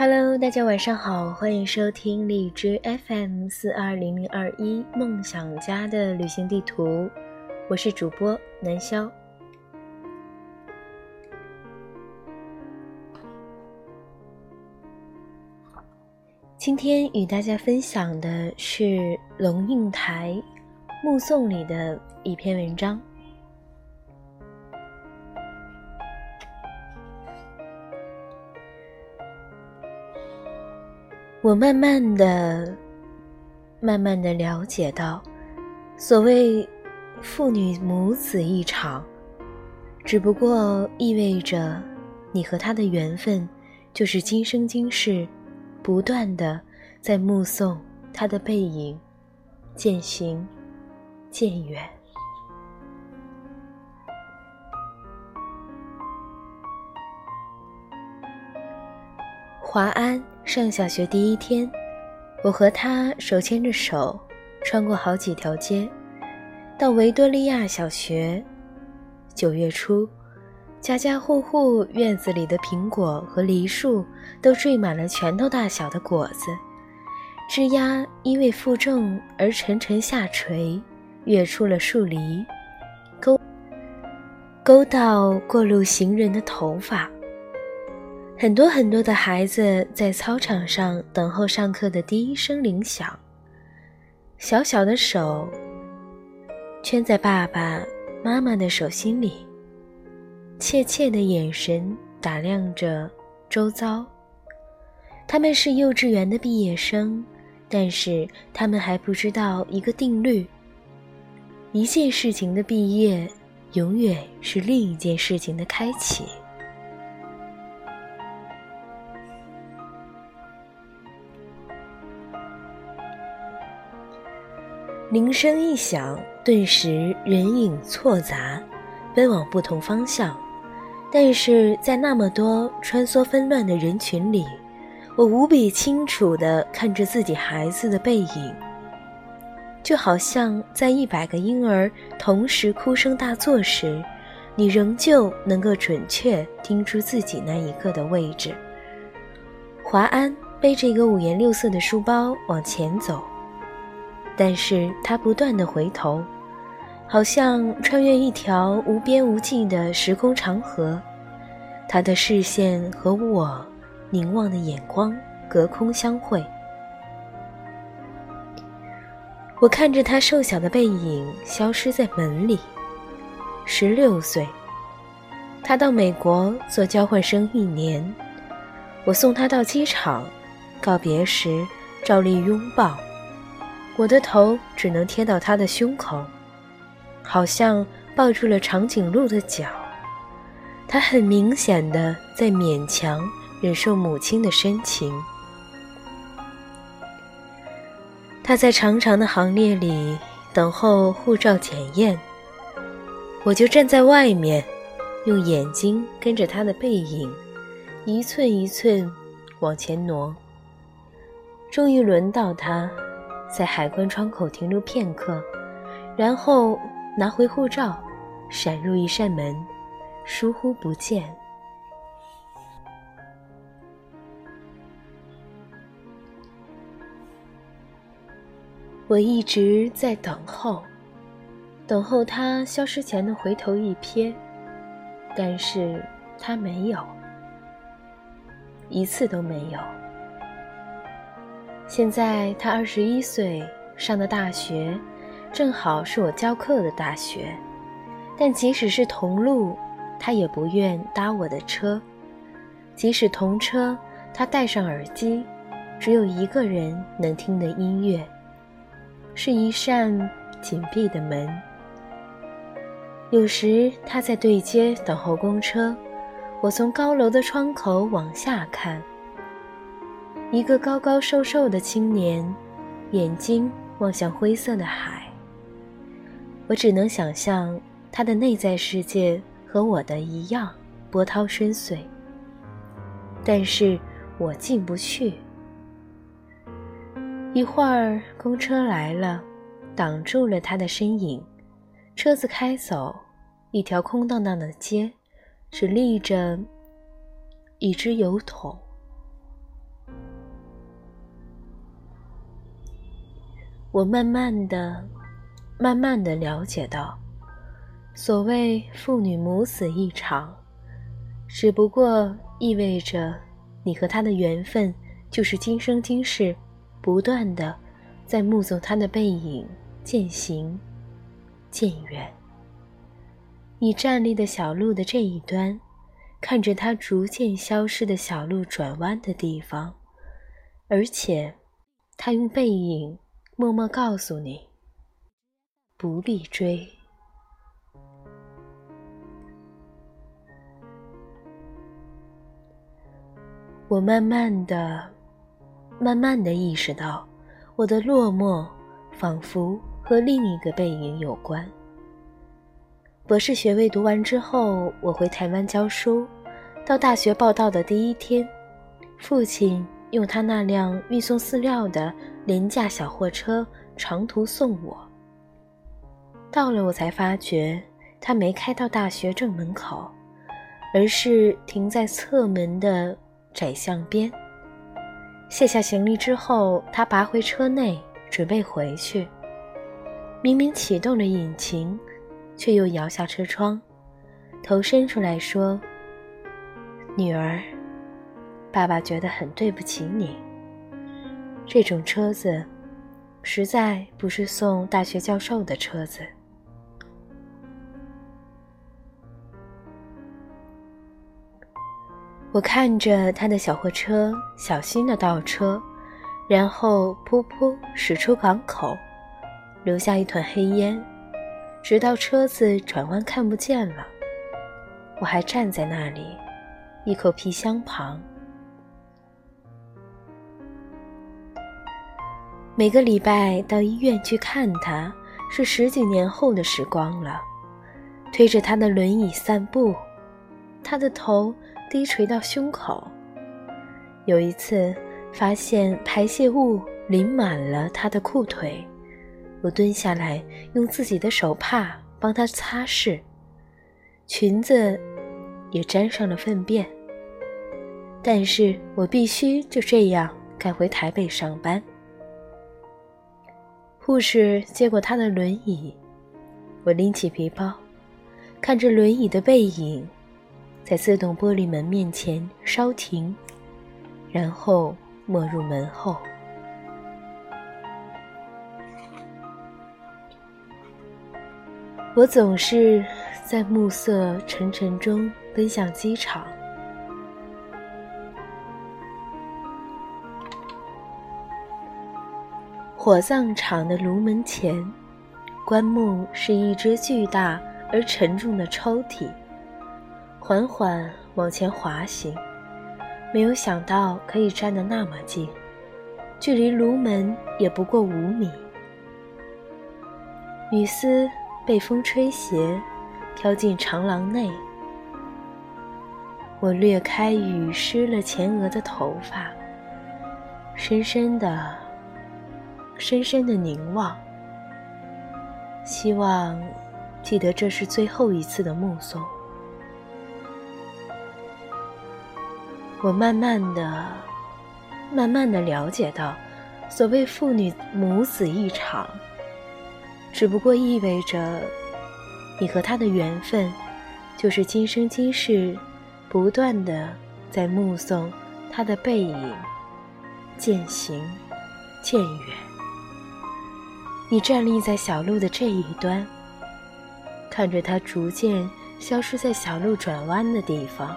Hello，大家晚上好，欢迎收听荔枝 FM 四二零零二一梦想家的旅行地图，我是主播南潇。今天与大家分享的是龙应台《目送》里的一篇文章。我慢慢的、慢慢的了解到，所谓父女母子一场，只不过意味着你和他的缘分，就是今生今世，不断的在目送他的背影渐行渐远。华安。上小学第一天，我和他手牵着手，穿过好几条街，到维多利亚小学。九月初，家家户户院子里的苹果和梨树都缀满了拳头大小的果子，枝丫因为负重而沉沉下垂，跃出了树篱，勾勾到过路行人的头发。很多很多的孩子在操场上等候上课的第一声铃响，小小的手圈在爸爸妈妈的手心里，怯怯的眼神打量着周遭。他们是幼稚园的毕业生，但是他们还不知道一个定律：一件事情的毕业，永远是另一件事情的开启。铃声一响，顿时人影错杂，奔往不同方向。但是在那么多穿梭纷乱的人群里，我无比清楚地看着自己孩子的背影，就好像在一百个婴儿同时哭声大作时，你仍旧能够准确听出自己那一个的位置。华安背着一个五颜六色的书包往前走。但是他不断的回头，好像穿越一条无边无际的时空长河，他的视线和我凝望的眼光隔空相会。我看着他瘦小的背影消失在门里。十六岁，他到美国做交换生一年，我送他到机场，告别时照例拥抱。我的头只能贴到他的胸口，好像抱住了长颈鹿的脚。他很明显的在勉强忍受母亲的深情。他在长长的行列里等候护照检验，我就站在外面，用眼睛跟着他的背影，一寸一寸往前挪。终于轮到他。在海关窗口停留片刻，然后拿回护照，闪入一扇门，疏忽不见。我一直在等候，等候他消失前的回头一瞥，但是他没有，一次都没有。现在他二十一岁，上的大学，正好是我教课的大学。但即使是同路，他也不愿搭我的车；即使同车，他戴上耳机，只有一个人能听的音乐，是一扇紧闭的门。有时他在对街等候公车，我从高楼的窗口往下看。一个高高瘦瘦的青年，眼睛望向灰色的海。我只能想象他的内在世界和我的一样波涛深邃，但是我进不去。一会儿，公车来了，挡住了他的身影。车子开走，一条空荡荡的街，只立着一只油桶。我慢慢的、慢慢的了解到，所谓父女母子一场，只不过意味着你和他的缘分就是今生今世，不断的在目送他的背影渐行渐远。你站立的小路的这一端，看着他逐渐消失的小路转弯的地方，而且，他用背影默默告诉你：不必追。我慢慢的、慢慢的意识到，我的落寞仿佛和另一个背影有关。博士学位读完之后，我回台湾教书。到大学报到的第一天，父亲用他那辆运送饲料的廉价小货车长途送我。到了，我才发觉他没开到大学正门口，而是停在侧门的窄巷边。卸下行李之后，他拔回车内，准备回去。明明启动了引擎。却又摇下车窗，头伸出来说：“女儿，爸爸觉得很对不起你。这种车子，实在不是送大学教授的车子。”我看着他的小货车小心的倒车，然后噗噗驶出港口，留下一团黑烟。直到车子转弯看不见了，我还站在那里，一口皮箱旁。每个礼拜到医院去看他，是十几年后的时光了。推着他的轮椅散步，他的头低垂到胸口。有一次发现排泄物淋满了他的裤腿。我蹲下来，用自己的手帕帮她擦拭，裙子也沾上了粪便。但是我必须就这样赶回台北上班。护士接过他的轮椅，我拎起皮包，看着轮椅的背影，在自动玻璃门面前稍停，然后没入门后。我总是在暮色沉沉中奔向机场。火葬场的炉门前，棺木是一只巨大而沉重的抽屉，缓缓往前滑行。没有想到可以站得那么近，距离炉门也不过五米。雨丝。被风吹斜，飘进长廊内。我掠开雨湿了前额的头发，深深的、深深的凝望，希望记得这是最后一次的目送。我慢慢的、慢慢的了解到，所谓父女母子一场。只不过意味着，你和他的缘分，就是今生今世，不断的在目送他的背影渐行渐远。你站立在小路的这一端，看着它逐渐消失在小路转弯的地方，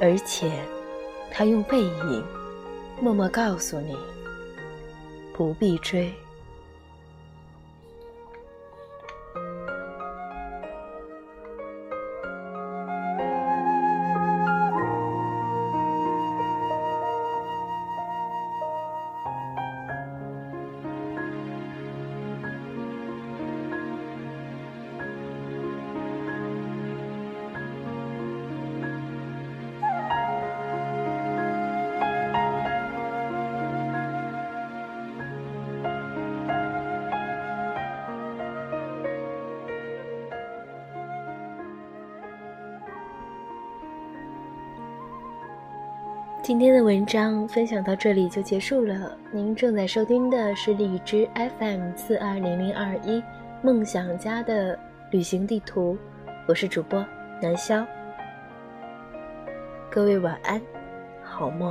而且，他用背影默默告诉你，不必追。今天的文章分享到这里就结束了。您正在收听的是荔枝 FM 四二零零二一梦想家的旅行地图，我是主播南潇。各位晚安，好梦。